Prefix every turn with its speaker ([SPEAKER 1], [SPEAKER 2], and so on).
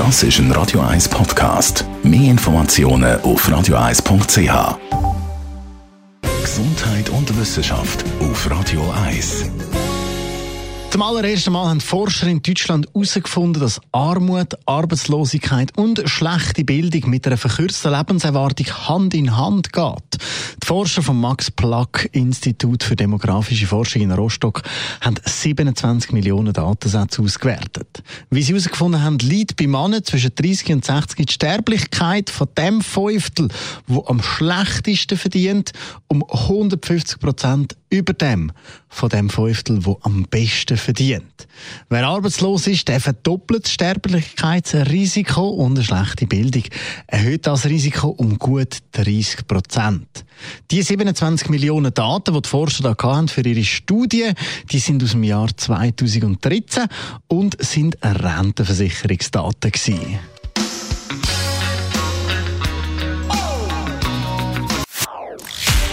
[SPEAKER 1] Das ist ein Radio 1 Podcast. Mehr Informationen auf radio1.ch. Gesundheit und Wissenschaft auf Radio 1.
[SPEAKER 2] Zum allerersten Mal haben Forscher in Deutschland herausgefunden, dass Armut, Arbeitslosigkeit und schlechte Bildung mit einer verkürzten Lebenserwartung Hand in Hand geht. Forscher vom Max-Planck-Institut für demografische Forschung in Rostock haben 27 Millionen Datensätze ausgewertet. Wie sie herausgefunden haben, liegt bei Männern zwischen 30 und 60 die Sterblichkeit von dem Fünftel, wo am schlechtesten verdient, um 150 Prozent über dem von dem Fünftel, wo am besten verdient. Wer arbeitslos ist, der verdoppelt das Sterblichkeitsrisiko und eine schlechte Bildung erhöht das Risiko um gut 30 Prozent. Die 27 Millionen Daten, die die Forscher da hatten für ihre Studie, die sind aus dem Jahr 2013 und sind Rentenversicherungsdaten gewesen.